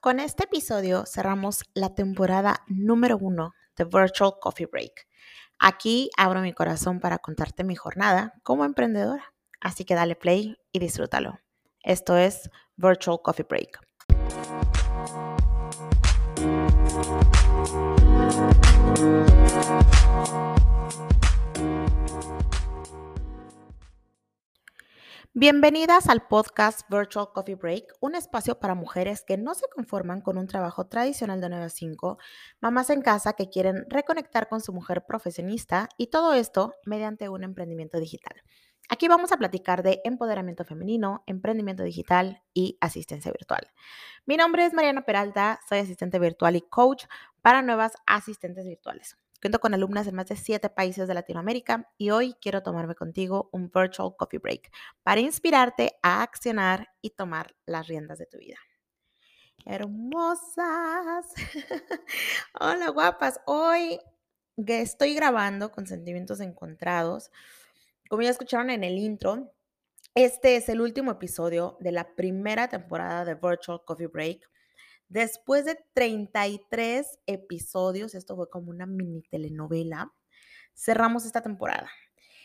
Con este episodio cerramos la temporada número uno de Virtual Coffee Break. Aquí abro mi corazón para contarte mi jornada como emprendedora. Así que dale play y disfrútalo. Esto es Virtual Coffee Break. Bienvenidas al podcast Virtual Coffee Break, un espacio para mujeres que no se conforman con un trabajo tradicional de 9 a 5, mamás en casa que quieren reconectar con su mujer profesionista y todo esto mediante un emprendimiento digital. Aquí vamos a platicar de empoderamiento femenino, emprendimiento digital y asistencia virtual. Mi nombre es Mariana Peralta, soy asistente virtual y coach para nuevas asistentes virtuales. Cuento con alumnas en más de siete países de Latinoamérica y hoy quiero tomarme contigo un virtual coffee break para inspirarte a accionar y tomar las riendas de tu vida. Hermosas. Hola guapas. Hoy estoy grabando con sentimientos encontrados. Como ya escucharon en el intro, este es el último episodio de la primera temporada de Virtual Coffee Break. Después de 33 episodios, esto fue como una mini telenovela, cerramos esta temporada.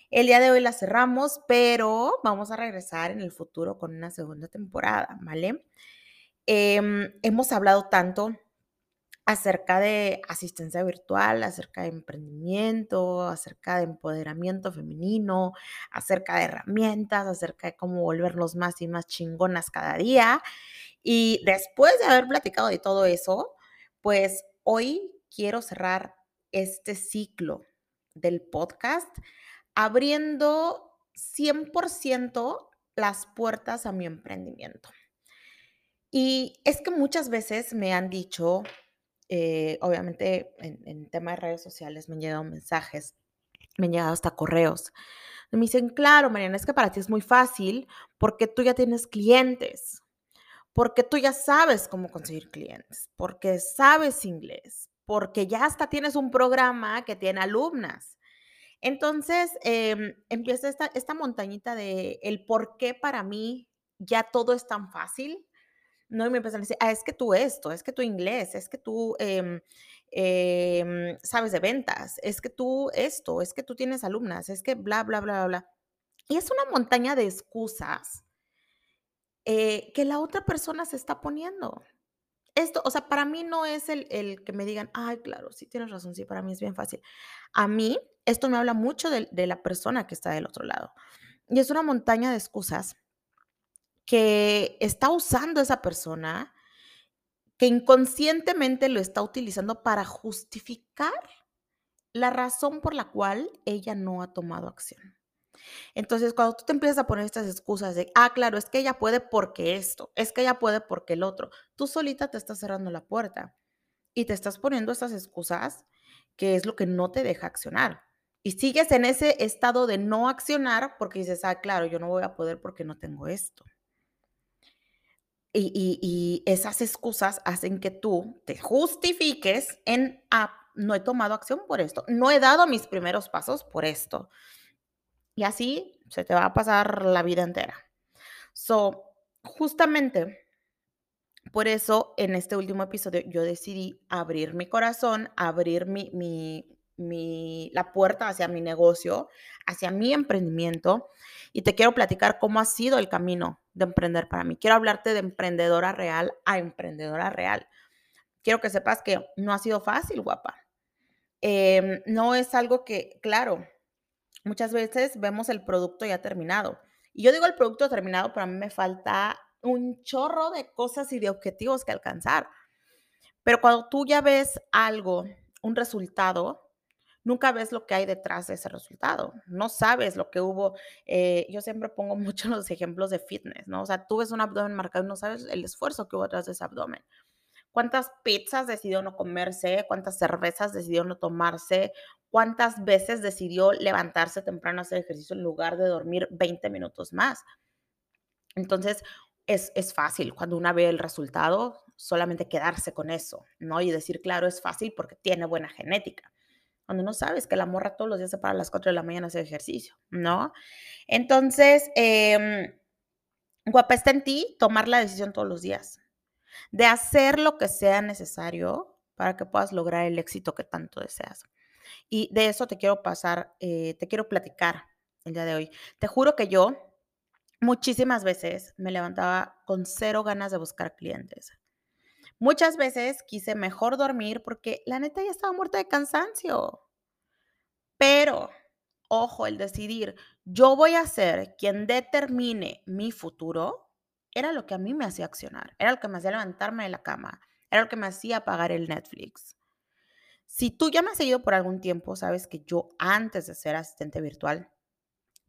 El día de hoy la cerramos, pero vamos a regresar en el futuro con una segunda temporada, ¿vale? Em, hemos hablado tanto acerca de asistencia virtual, acerca de emprendimiento, acerca de empoderamiento femenino, acerca de herramientas, acerca de cómo volvernos más y más chingonas cada día. Y después de haber platicado de todo eso, pues hoy quiero cerrar este ciclo del podcast abriendo 100% las puertas a mi emprendimiento. Y es que muchas veces me han dicho, eh, obviamente en, en tema de redes sociales me han llegado mensajes, me han llegado hasta correos. Me dicen, claro, Mariana, es que para ti es muy fácil porque tú ya tienes clientes porque tú ya sabes cómo conseguir clientes, porque sabes inglés, porque ya hasta tienes un programa que tiene alumnas. Entonces em, empieza esta, esta montañita de el por qué para mí ya todo es tan fácil. ¿No? Y me empiezan a decir, ah, es que tú esto, es que tú inglés, es que tú em, em, sabes de ventas, es que tú esto, es que tú tienes alumnas, es que bla, bla, bla, bla. Y es una montaña de excusas eh, que la otra persona se está poniendo. Esto, o sea, para mí no es el, el, que me digan, ay, claro, sí tienes razón, sí, para mí es bien fácil. A mí, esto me habla mucho de, de la persona que está del otro lado. Y es una montaña de excusas que está usando esa persona, que inconscientemente lo está utilizando para justificar la razón por la cual ella no ha tomado acción. Entonces, cuando tú te empiezas a poner estas excusas de, ah, claro, es que ella puede porque esto, es que ella puede porque el otro, tú solita te estás cerrando la puerta y te estás poniendo estas excusas que es lo que no te deja accionar. Y sigues en ese estado de no accionar porque dices, ah, claro, yo no voy a poder porque no tengo esto. Y, esas excusas hacen que tú te justifiques en, ah, no he tomado acción por esto, no he dado mis primeros pasos por esto. Y así se te va a pasar la vida entera. So, justamente por eso en este último episodio yo decidí abrir mi corazón, abrir mi, mi, mi, la puerta hacia mi negocio, hacia mi emprendimiento. Y te quiero platicar cómo ha sido el camino de emprender para mí. Quiero hablarte de emprendedora real a emprendedora real. Quiero que sepas que no ha sido fácil, guapa. Em, no es algo que, claro, muchas veces vemos el producto ya terminado. Y yo digo el producto terminado, pero a mí me falta un chorro de cosas y de objetivos que alcanzar. Pero cuando tú ya ves algo, un resultado, nunca ves lo que hay detrás de ese resultado. No sabes lo que hubo. Eh, yo siempre pongo mucho los ejemplos de fitness, ¿no? O sea, tú ves un abdomen marcado y no sabes el esfuerzo que hubo detrás de ese abdomen. ¿Cuántas pizzas decidió no comerse? ¿Cuántas cervezas decidió no tomarse? cuántas veces decidió levantarse temprano a hacer ejercicio en lugar de dormir 20 minutos más. Entonces, es, es fácil cuando una ve el resultado, solamente quedarse con eso, ¿no? Y decir, claro, es fácil porque tiene buena genética. Cuando no sabes que la morra todos los días se para a las 4 de la mañana a hacer ejercicio, ¿no? Entonces, eh, guapa, está en ti tomar la decisión todos los días. de hacer lo que sea necesario para que puedas lograr el éxito que tanto deseas. Y de eso te quiero pasar, eh, te quiero platicar el día de hoy. Te juro que yo muchísimas veces me levantaba con cero ganas de buscar clientes. Muchas veces quise mejor dormir porque la neta ya estaba muerta de cansancio. Pero, ojo, el decidir, yo voy a ser quien determine mi futuro, era lo que a mí me hacía accionar, era lo que me hacía levantarme de la cama, era lo que me hacía pagar el Netflix. Si tú ya me has seguido por algún tiempo, sabes que yo antes de ser asistente virtual,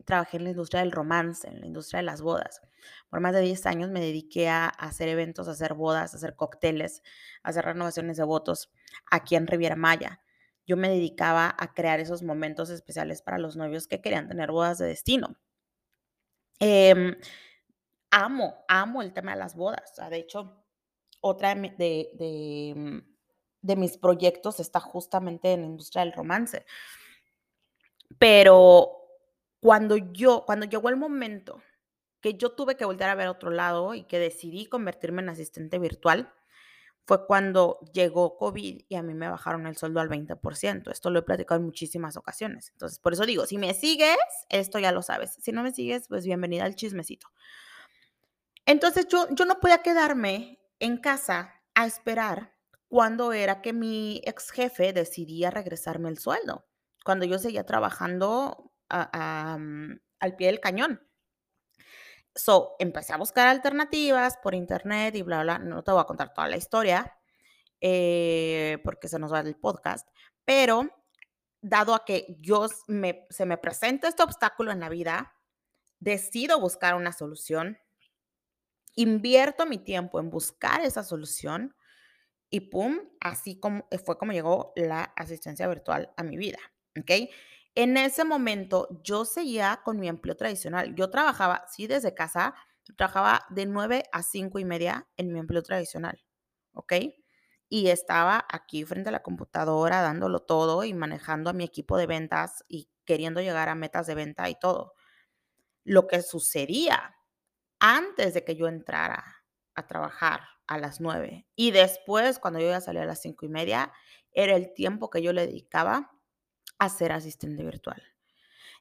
trabajé en la industria del romance, en la industria de las bodas. Por más de 10 años me dediqué a hacer eventos, a hacer bodas, a hacer cócteles, a hacer renovaciones de votos aquí en Riviera Maya. Yo me dedicaba a crear esos momentos especiales para los novios que querían tener bodas de destino. Em, amo, amo el tema de las bodas. de hecho, otra de mm, de mis proyectos está justamente en la industria del romance. Pero cuando yo, cuando llegó el momento que yo tuve que volver a ver otro lado y que decidí convertirme en asistente virtual, fue cuando llegó COVID y a mí me bajaron el sueldo al 20%. Esto lo he platicado en muchísimas ocasiones. Entonces, por eso digo, si me sigues, esto ya lo sabes. Si no me sigues, pues bienvenida al chismecito. Entonces, yo, yo no podía quedarme en casa a esperar cuando era que mi ex jefe decidía regresarme el sueldo, cuando yo seguía trabajando mm, al pie del cañón. So, empecé a buscar alternativas por internet y bla, bla. No te voy a contar toda la historia eh, porque se nos va el podcast, pero dado a que yo me, se me presenta este obstáculo en la vida, decido buscar una solución, invierto mi tiempo en buscar esa solución y pum, así como fue como llegó la asistencia virtual a mi vida, ¿ok? En ese momento yo seguía con mi empleo tradicional. Yo trabajaba, sí, desde casa, trabajaba de 9 a 5 y media en mi empleo tradicional, ¿ok? Y estaba aquí frente a la computadora dándolo todo y manejando a mi equipo de ventas y queriendo llegar a metas de venta y todo. Lo que sucedía antes de que yo entrara a trabajar a las 9. Y después, cuando yo ya salía a las cinco y media, era el tiempo que yo le dedicaba a ser asistente virtual.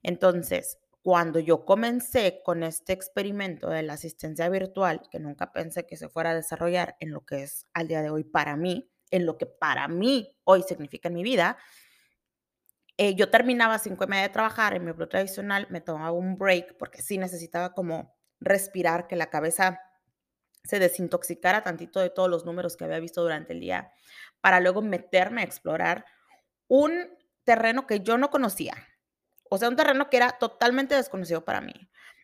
Entonces, cuando yo comencé con este experimento de la asistencia virtual, que nunca pensé que se fuera a desarrollar en lo que es al día de hoy para mí, en lo que para mí hoy significa en mi vida, eh, yo terminaba cinco y media de trabajar en mi empleo tradicional, me tomaba un break porque sí necesitaba como respirar, que la cabeza se desintoxicara tantito de todos los números que había visto durante el día, para luego meterme a explorar un terreno que yo no conocía. O sea, un terreno que era totalmente desconocido para mí.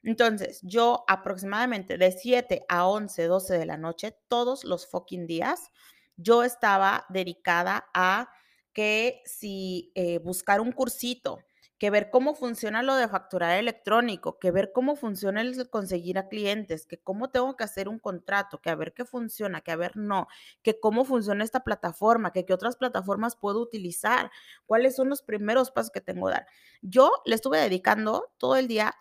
Entonces, yo aproximadamente de 7 a 11, 12 de la noche, todos los fucking días, yo estaba dedicada a que si eh, buscar un cursito, que ver cómo funciona lo de facturar electrónico, que ver cómo funciona el conseguir a clientes, que cómo tengo que hacer un contrato, que a ver qué funciona, que a ver no, que cómo funciona esta plataforma, que qué otras plataformas puedo utilizar, cuáles son los primeros pasos que tengo que dar. Yo le estuve dedicando todo el día,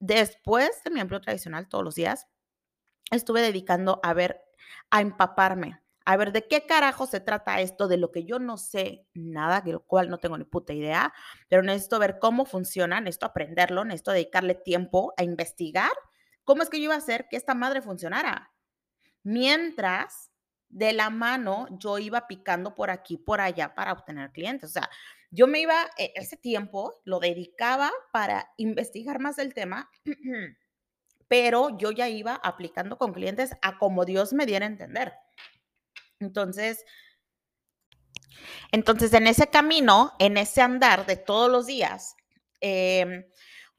después de mi empleo tradicional, todos los días, estuve dedicando a ver, a empaparme a ver, ¿de qué carajo se trata esto? De lo que yo no sé nada, de lo cual no tengo ni puta idea, pero necesito ver cómo funciona, necesito aprenderlo, necesito dedicarle tiempo a investigar cómo es que yo iba a hacer que esta madre funcionara. Mientras, de la mano, yo iba picando por aquí, por allá para obtener clientes. O sea, yo me iba, e, ese tiempo lo dedicaba para investigar más el tema, pero yo ya iba aplicando con clientes a como Dios me diera a entender. Entonces, entonces en ese camino, en ese andar de todos los días, em,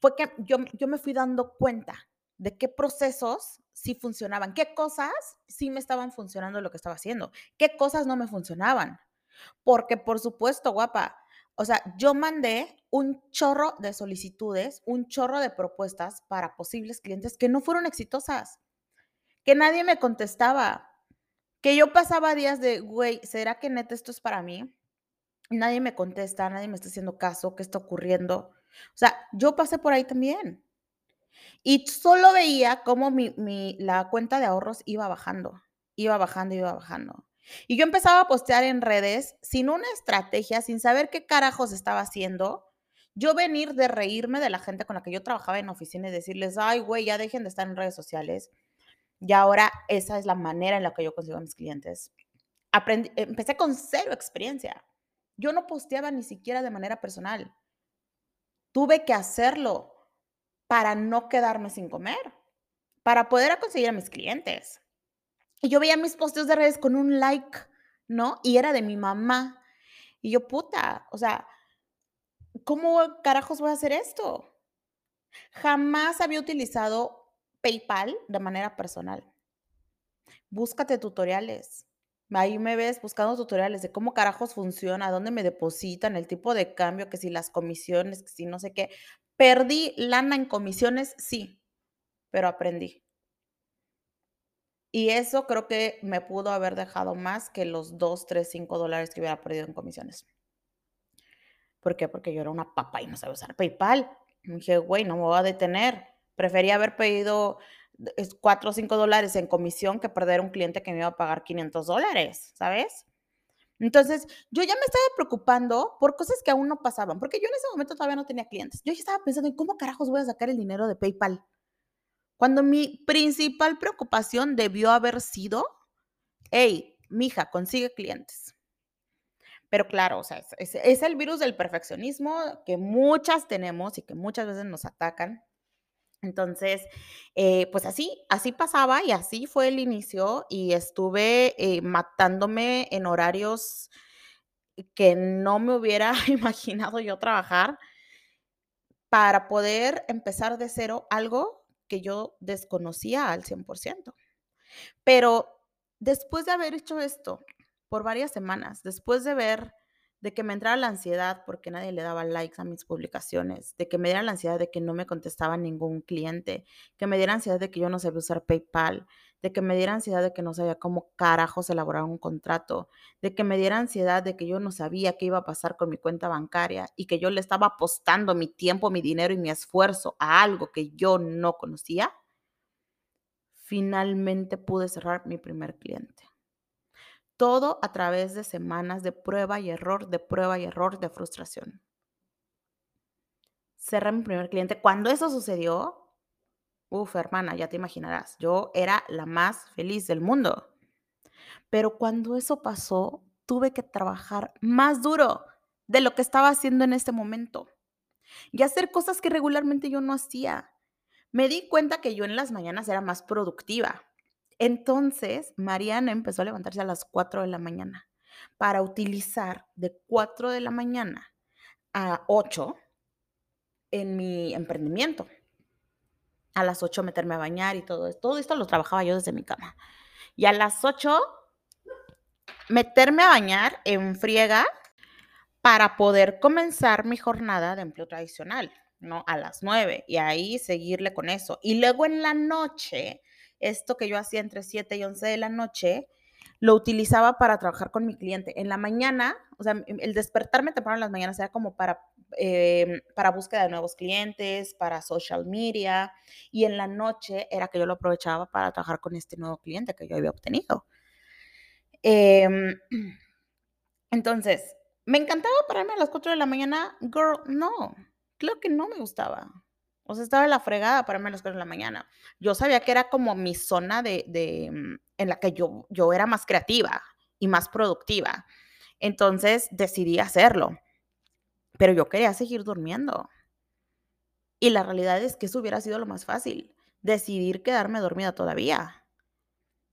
fue que yo, yo me fui dando cuenta de qué procesos sí funcionaban, qué cosas sí me estaban funcionando lo que estaba haciendo, qué cosas no me funcionaban. Porque, por supuesto, guapa, o sea, yo mandé un chorro de solicitudes, un chorro de propuestas para posibles clientes que no fueron exitosas, que nadie me contestaba, que yo pasaba días de, güey, ¿será que neta esto es para mí? Nadie me contesta, nadie me está haciendo caso, ¿qué está ocurriendo? O sea, yo pasé por ahí también. Y solo veía cómo mi, la cuenta de ahorros iba bajando. iba bajando, iba bajando. Y yo empezaba a postear en redes sin una estrategia, sin saber qué carajos estaba haciendo. Yo venir de reírme de la gente con la que yo trabajaba en oficina y decirles, ay, güey, ya dejen de estar en redes sociales. Y ahora esa es la manera en la que yo consigo a mis clientes. Aprendí, empecé con cero experiencia. Yo no posteaba ni siquiera de manera personal. Tuve que hacerlo para no quedarme sin comer, para poder conseguir a mis clientes. Y yo veía mis posteos de redes con un like, ¿no? Y era de mi mamá. Y yo, puta, o sea, ¿cómo carajos voy a hacer esto? Jamás había utilizado PayPal de manera personal. Búscate tutoriales. Ahí me ves buscando tutoriales de cómo carajos funciona, dónde me depositan, el tipo de cambio, que si las comisiones, que si no sé qué. Perdí lana en comisiones, sí, pero aprendí. Y eso creo que me pudo haber dejado más que los 2, 3, 5 dólares que hubiera perdido en comisiones. ¿Por qué? Porque yo era una papa y no sabía usar PayPal. Dije, güey, no me voy a detener. Prefería haber pedido 4 o 5 dólares en comisión que perder un cliente que me iba a pagar 500 dólares, ¿sabes? Entonces, yo ya me estaba preocupando por cosas que aún no pasaban, porque yo en ese momento todavía no tenía clientes. Yo ya estaba pensando en cómo carajos voy a sacar el dinero de PayPal. Cuando mi principal preocupación debió haber sido, hey, mija, consigue clientes. Pero claro, o sea, es, es, el virus del perfeccionismo que muchas tenemos y que muchas veces nos atacan. Entonces, eh, pues así, así pasaba y así fue el inicio y estuve eh, matándome en horarios que no me hubiera imaginado yo trabajar para poder empezar de cero algo que yo desconocía al 100%. Pero después de haber hecho esto por varias semanas, después de ver de que me entrara la ansiedad porque nadie le daba likes a mis publicaciones, de que me diera la ansiedad de que no me contestaba ningún cliente, que me diera ansiedad de que yo no sabía usar PayPal, de que me diera ansiedad de que no sabía cómo carajos elaborar un contrato, de que me diera ansiedad de que yo no sabía qué iba a pasar con mi cuenta bancaria y que yo le estaba apostando mi tiempo, mi dinero y mi esfuerzo a algo que yo no conocía, finalmente pude cerrar mi primer cliente. Todo a través de semanas de prueba y error, de prueba y error, de frustración. Cerré mi primer cliente. Cuando eso sucedió, Uf, hermana, ya te imaginarás, yo era la más feliz del mundo. Pero cuando eso pasó, tuve que trabajar más duro de lo que estaba haciendo en este momento y hacer cosas que regularmente yo no hacía. Me di cuenta que yo en las mañanas era más productiva. Entonces, Mariana empezó a levantarse a las 4 de la mañana para utilizar de 4 de la mañana a 8 en mi emprendimiento a las 8 meterme a bañar y todo esto. Todo esto lo trabajaba yo desde mi cama. Y a las 8 meterme a bañar en friega para poder comenzar mi jornada de empleo tradicional, ¿no? A las 9 y ahí seguirle con eso. Y luego en la noche, esto que yo hacía entre 7 y 11 de la noche, lo utilizaba para trabajar con mi cliente. En la mañana, o sea, el despertarme temprano en las mañanas era como para Em, para búsqueda de nuevos clientes, para social media, y en la noche era que yo lo aprovechaba para trabajar con este nuevo cliente que yo había obtenido. Em, entonces, ¿me encantaba pararme a las 4 de la mañana? Girl, no, claro que no me gustaba. O sea, estaba la fregada pararme a las 4 de la mañana. Yo sabía que era como mi zona de, de mm, en la que yo, yo era más creativa y más productiva. Entonces decidí hacerlo pero yo quería seguir durmiendo. Y la realidad es que eso hubiera sido lo más fácil, decidir quedarme dormida todavía.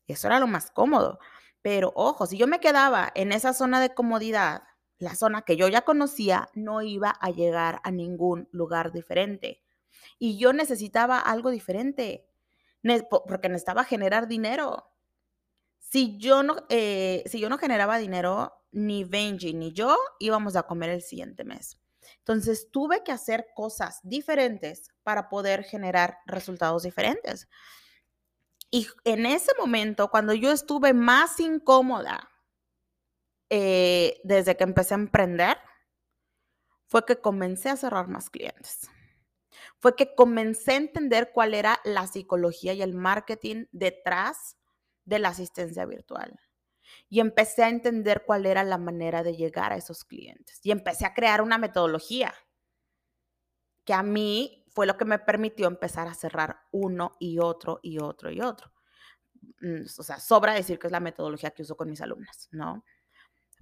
Eso era lo más cómodo. Pero ojo, si yo me quedaba en esa zona de comodidad, la zona que yo ya conocía, no iba a llegar a ningún lugar diferente. Y yo necesitaba algo diferente, porque necesitaba generar dinero. Si yo no, eh, si yo no generaba dinero, ni Benji ni yo íbamos a comer el siguiente mes. Entonces tuve que hacer cosas diferentes para poder generar resultados diferentes. Y en ese momento, cuando yo estuve más incómoda eh, desde que empecé a emprender, fue que comencé a cerrar más clientes. Fue que comencé a entender cuál era la psicología y el marketing detrás de la asistencia virtual. Y empecé a entender cuál era la manera de llegar a esos clientes. Y empecé a crear una metodología que a mí fue lo que me permitió empezar a cerrar uno y otro y otro y otro. Mm, o sea, sobra decir que es la metodología que uso con mis alumnas, ¿no?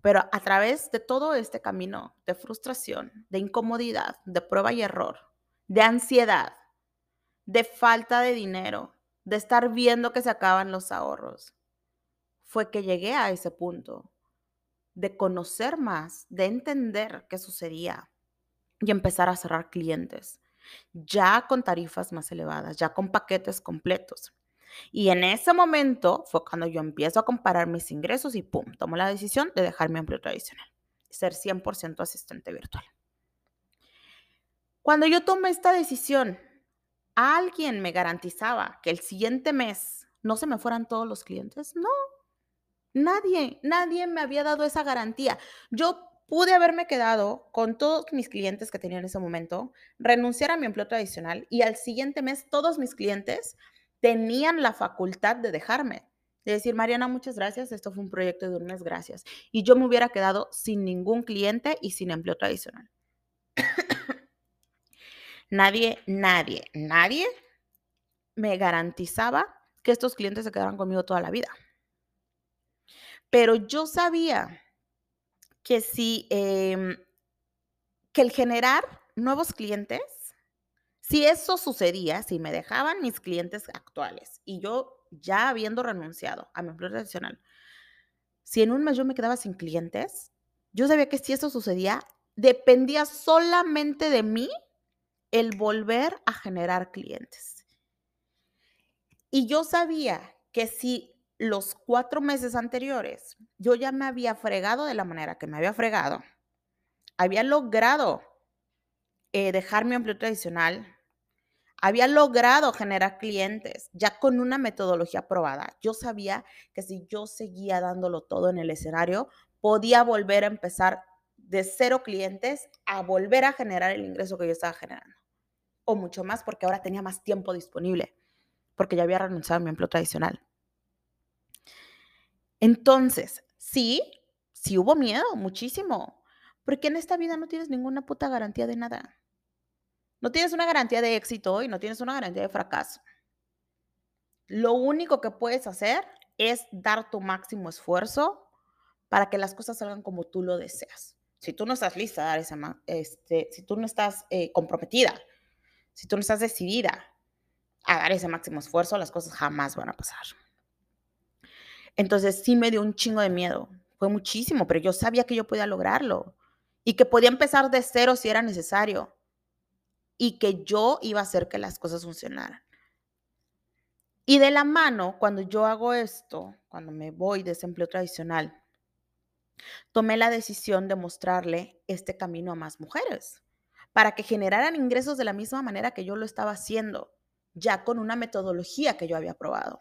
Pero a través de todo este camino de frustración, de incomodidad, de prueba y error, de ansiedad, de falta de dinero, de estar viendo que se acaban los ahorros, fue que llegué a ese punto de conocer más, de entender qué sucedía y empezar a cerrar clientes, ya con tarifas más elevadas, ya con paquetes completos. Y en ese momento fue cuando yo empiezo a comparar mis ingresos y pum, tomo la decisión de dejar mi empleo tradicional, ser 100% asistente virtual. Cuando yo tomé esta decisión, alguien me garantizaba que el siguiente mes no se me fueran todos los clientes. No, nadie, nadie me había dado esa garantía. Yo pude haberme quedado con todos mis clientes que tenía en ese momento, renunciar a mi empleo tradicional y al siguiente mes todos mis clientes tenían la facultad de dejarme, de decir, Mariana, muchas gracias, esto fue un proyecto de un mes, gracias. Y yo me hubiera quedado sin ningún cliente y sin empleo tradicional. Nadie, nadie, nadie me garantizaba que estos clientes se quedaran conmigo toda la vida. Pero yo sabía que si, em, que el generar nuevos clientes si eso sucedía, si me dejaban mis clientes actuales y yo ya habiendo renunciado a mi empleo tradicional, si en un mes yo me quedaba sin clientes, yo sabía que si eso sucedía, dependía solamente de mí el volver a generar clientes. Y yo sabía que si los cuatro meses anteriores yo ya me había fregado de la manera que me había fregado, había logrado eh, dejar mi empleo tradicional, había logrado generar clientes ya con una metodología probada. Yo sabía que si yo seguía dándolo todo en el escenario, podía volver a empezar de cero clientes a volver a generar el ingreso que yo estaba generando. O mucho más porque ahora tenía más tiempo disponible, porque ya había renunciado a mi empleo tradicional. Entonces, sí, sí hubo miedo, muchísimo, porque en esta vida no tienes ninguna puta garantía de nada. No tienes una garantía de éxito y no tienes una garantía de fracaso. Lo único que puedes hacer es dar tu máximo esfuerzo para que las cosas salgan como tú lo deseas. Si tú no estás lista a dar este, si tú no estás eh, comprometida, si tú no estás decidida a dar ese máximo esfuerzo, las cosas jamás van a pasar. Entonces sí me dio un chingo de miedo, fue muchísimo, pero yo sabía que yo podía lograrlo y que podía empezar de cero si era necesario y que yo iba a hacer que las cosas funcionaran. Y de la mano, cuando yo hago esto, cuando me voy de ese empleo tradicional, tomé la decisión de mostrarle este camino a más mujeres, para que generaran ingresos de la misma manera que yo lo estaba haciendo, ya con una metodología que yo había probado.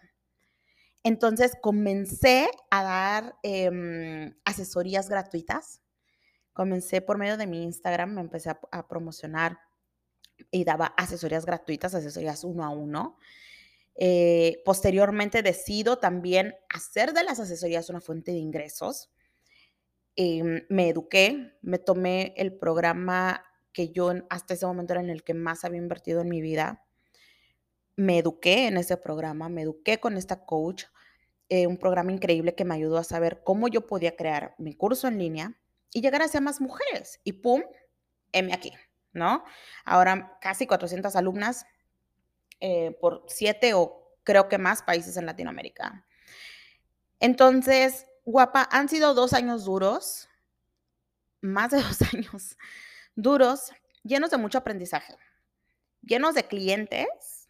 Entonces comencé a dar em, asesorías gratuitas. Comencé por medio de mi Instagram, me empecé a promocionar y daba asesorías gratuitas, asesorías uno a uno. Eh, posteriormente decido también hacer de las asesorías una fuente de ingresos. Em, me eduqué, me tomé el programa que yo hasta ese momento era en el que más había invertido en mi vida. Me eduqué en ese programa, me eduqué con esta coach, eh, un programa increíble que me ayudó a saber cómo yo podía crear mi curso en línea y llegar a ser más mujeres. Y pum, heme aquí. ¿no? Ahora casi 400 alumnas eh, por siete o creo que más países en Latinoamérica. Entonces, guapa, han sido dos años duros, más de dos años duros, llenos de mucho aprendizaje, llenos de clientes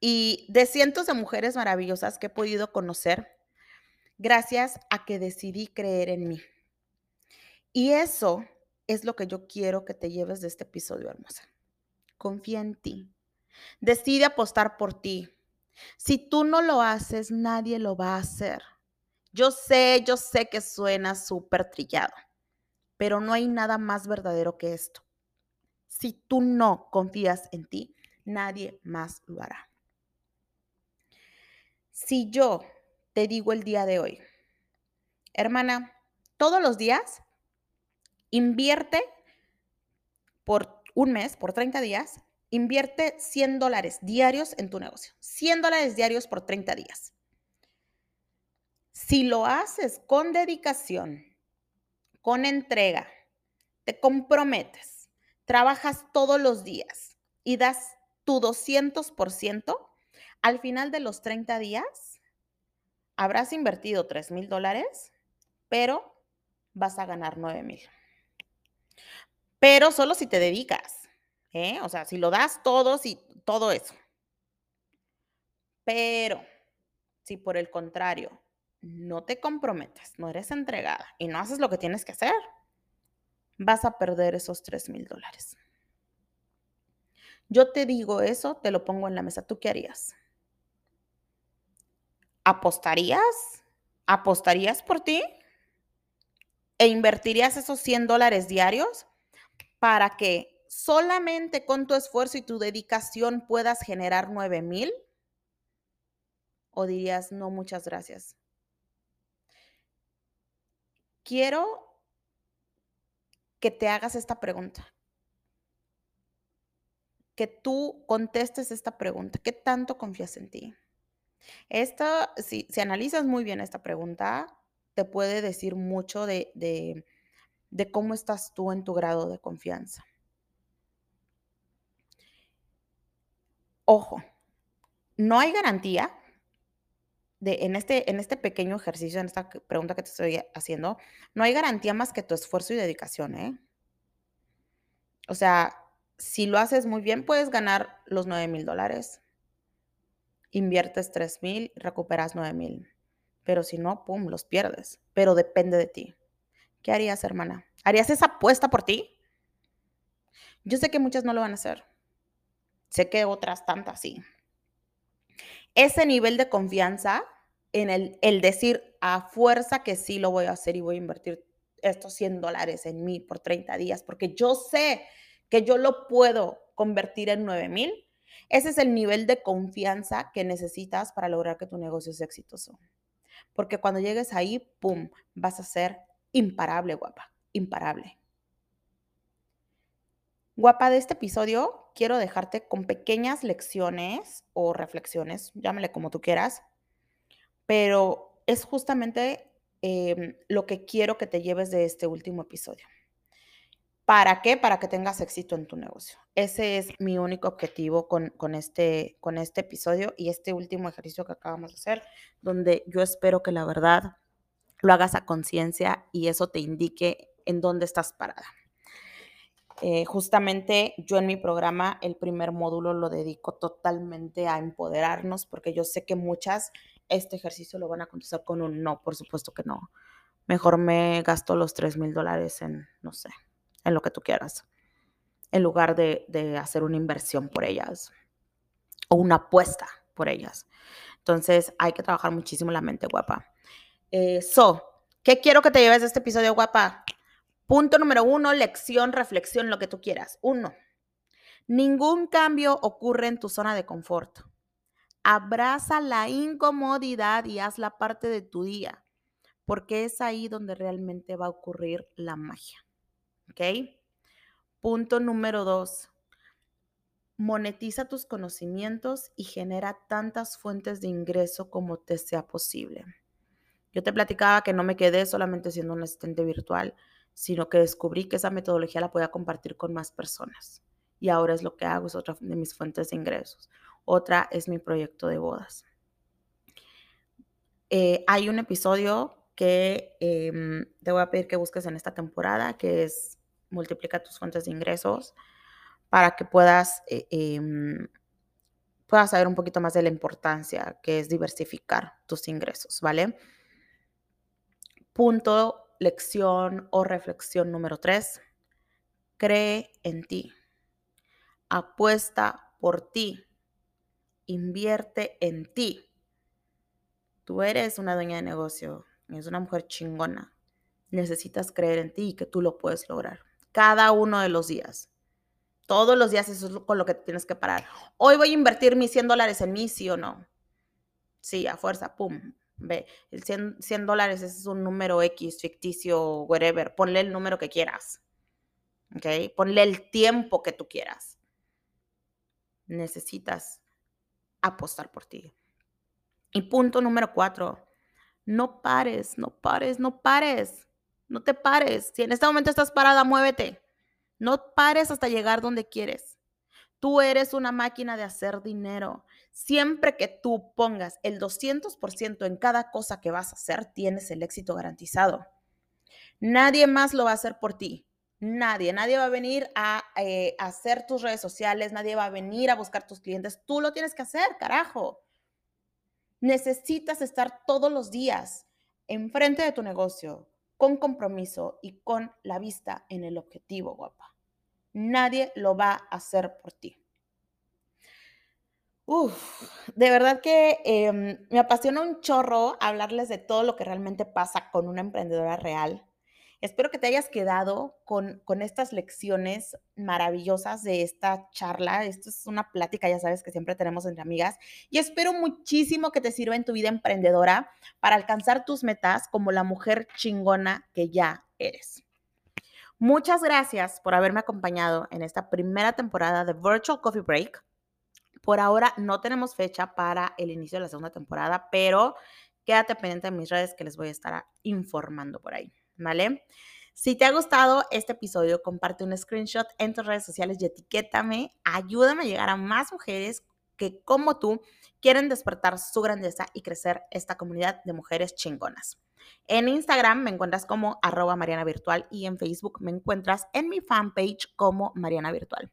y de cientos de mujeres maravillosas que he podido conocer gracias a que decidí creer en mí. Y eso es lo que yo quiero que te lleves de este episodio, hermosa. Confía en ti. Decide apostar por ti. Si tú no lo haces, nadie lo va a hacer. Yo sé, yo sé que suena súper trillado, pero no hay nada más verdadero que esto. Si tú no confías en ti, nadie más lo hará. Si yo te digo el día de hoy, hermana, todos los días invierte por un mes, por 30 días, invierte 100 dólares diarios en tu negocio. 100 dólares diarios por 30 días. Si lo haces con dedicación, con entrega, te comprometes, trabajas todos los días y das tu 200%, al final de los 30 días habrás invertido 3 mil dólares, pero vas a ganar 9 mil. Pero solo si te dedicas, ¿eh? O sea, si lo das todo, y todo eso. Pero si por el contrario no te comprometes, no eres entregada y no haces lo que tienes que hacer, vas a perder esos 3 mil dólares. Yo te digo eso, te lo pongo en la mesa. ¿Tú qué harías? ¿Apostarías? ¿Apostarías por ti? ¿E invertirías esos 100 dólares diarios para que solamente con tu esfuerzo y tu dedicación puedas generar 9 mil? ¿O dirías, no, muchas gracias? Quiero que te hagas esta pregunta. Que tú contestes esta pregunta. ¿Qué tanto confías en ti? Esta, si, analizas muy bien esta pregunta, te puede decir mucho de cómo estás tú en tu grado de confianza. Ojo, no hay garantía de, en, este, en este pequeño ejercicio, en esta pregunta que te estoy haciendo, no hay garantía más que tu esfuerzo y dedicación, ¿eh? O sea, si lo haces muy bien, puedes ganar los 9 mil dólares. Inviertes 3 mil, recuperas 9 mil. Pero si no, pum, los pierdes. Pero depende de ti. ¿Qué harías, hermana? ¿Harías esa apuesta por ti? Yo sé que muchas no lo van a hacer. Sé que otras tantas sí ese nivel de confianza en el, el, decir a fuerza que sí lo voy a hacer y voy a invertir estos 100 dólares en mí por 30 días, porque yo sé que yo lo puedo convertir en 9 mil. Ese es el nivel de confianza que necesitas para lograr que tu negocio sea exitoso. Porque cuando llegues ahí, ¡pum!, vas a ser imparable, guapa, imparable. Guapa, de este episodio quiero dejarte con pequeñas lecciones o reflexiones, llámale como tú quieras, pero es justamente em, lo que quiero que te lleves de este último episodio. ¿Para qué? Para que tengas éxito en tu negocio. Ese es mi único objetivo con, con, este, con este episodio y este último ejercicio que acabamos de hacer, donde yo espero que la verdad lo hagas a conciencia y eso te indique en dónde estás parada. Eh, justamente yo en mi programa el primer módulo lo dedico totalmente a empoderarnos porque yo sé que muchas este ejercicio lo van a contestar con un no, por supuesto que no. Mejor me gasto los 3 mil dólares en, no sé, en lo que tú quieras, en lugar de, de hacer una inversión por ellas o una apuesta por ellas. Entonces hay que trabajar muchísimo la mente guapa. Eh, so, ¿qué quiero que te lleves de este episodio guapa? Punto número uno, lección, reflexión, lo que tú quieras. Uno, ningún cambio ocurre en tu zona de confort. Abraza la incomodidad y hazla parte de tu día, porque es ahí donde realmente va a ocurrir la magia. ¿Ok? Punto número dos, monetiza tus conocimientos y genera tantas fuentes de ingreso como te sea posible. Yo te platicaba que no me quedé solamente siendo un asistente virtual sino que descubrí que esa metodología la podía compartir con más personas. Y ahora es lo que hago, es otra de mis fuentes de ingresos. Otra es mi proyecto de bodas. Eh, hay un episodio que em, te voy a pedir que busques en esta temporada, que es multiplica tus fuentes de ingresos para que puedas, eh, em, puedas saber un poquito más de la importancia que es diversificar tus ingresos, ¿vale? Punto lección o reflexión número tres, cree en ti, apuesta por ti, invierte en ti. Tú eres una dueña de negocio, eres una mujer chingona. Necesitas creer en ti y que tú lo puedes lograr. Cada uno de los días. Todos los días eso es con lo que tienes que parar. Hoy voy a invertir mis 100 dólares en mí, sí o no. Sí, a fuerza, pum. Ve, el 100, 100 dólares es un número X, ficticio, whatever. Ponle el número que quieras. ¿Ok? Ponle el tiempo que tú quieras. Necesitas apostar por ti. Y punto número cuatro, no pares, no pares, no pares. No te pares. Si en este momento estás parada, muévete. No pares hasta llegar donde quieres. Tú eres una máquina de hacer dinero. Siempre que tú pongas el 200% en cada cosa que vas a hacer, tienes el éxito garantizado. Nadie más lo va a hacer por ti. Nadie, nadie va a venir a, eh, hacer tus redes sociales, nadie va a venir a buscar tus clientes. Tú lo tienes que hacer, carajo. Necesitas estar todos los días enfrente de tu negocio, con compromiso y con la vista en el objetivo, guapa. Nadie lo va a hacer por ti. Uf, de verdad que em, me apasiona un chorro hablarles de todo lo que realmente pasa con una emprendedora real. Espero que te hayas quedado con, con estas lecciones maravillosas de esta charla. Esto es una plática, ya sabes, que siempre tenemos entre amigas. Y espero muchísimo que te sirva en tu vida emprendedora para alcanzar tus metas como la mujer chingona que ya eres. Muchas gracias por haberme acompañado en esta primera temporada de Virtual Coffee Break. Por ahora no tenemos fecha para el inicio de la segunda temporada, pero quédate pendiente de mis redes que les voy a estar informando por ahí. ¿vale? Si te ha gustado este episodio, comparte un screenshot en tus redes sociales y etiquétame. Ayúdame a llegar a más mujeres que, como tú, quieren despertar su grandeza y crecer esta comunidad de mujeres chingonas. En Instagram me encuentras como arroba Mariana Virtual y en Facebook me encuentras en mi fanpage como Mariana Virtual.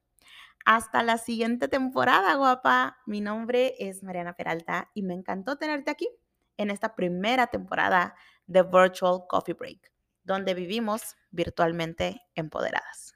Hasta la siguiente temporada, guapa. Mi nombre es Mariana Peralta y me encantó tenerte aquí en esta primera temporada de Virtual Coffee Break donde vivimos virtualmente empoderadas.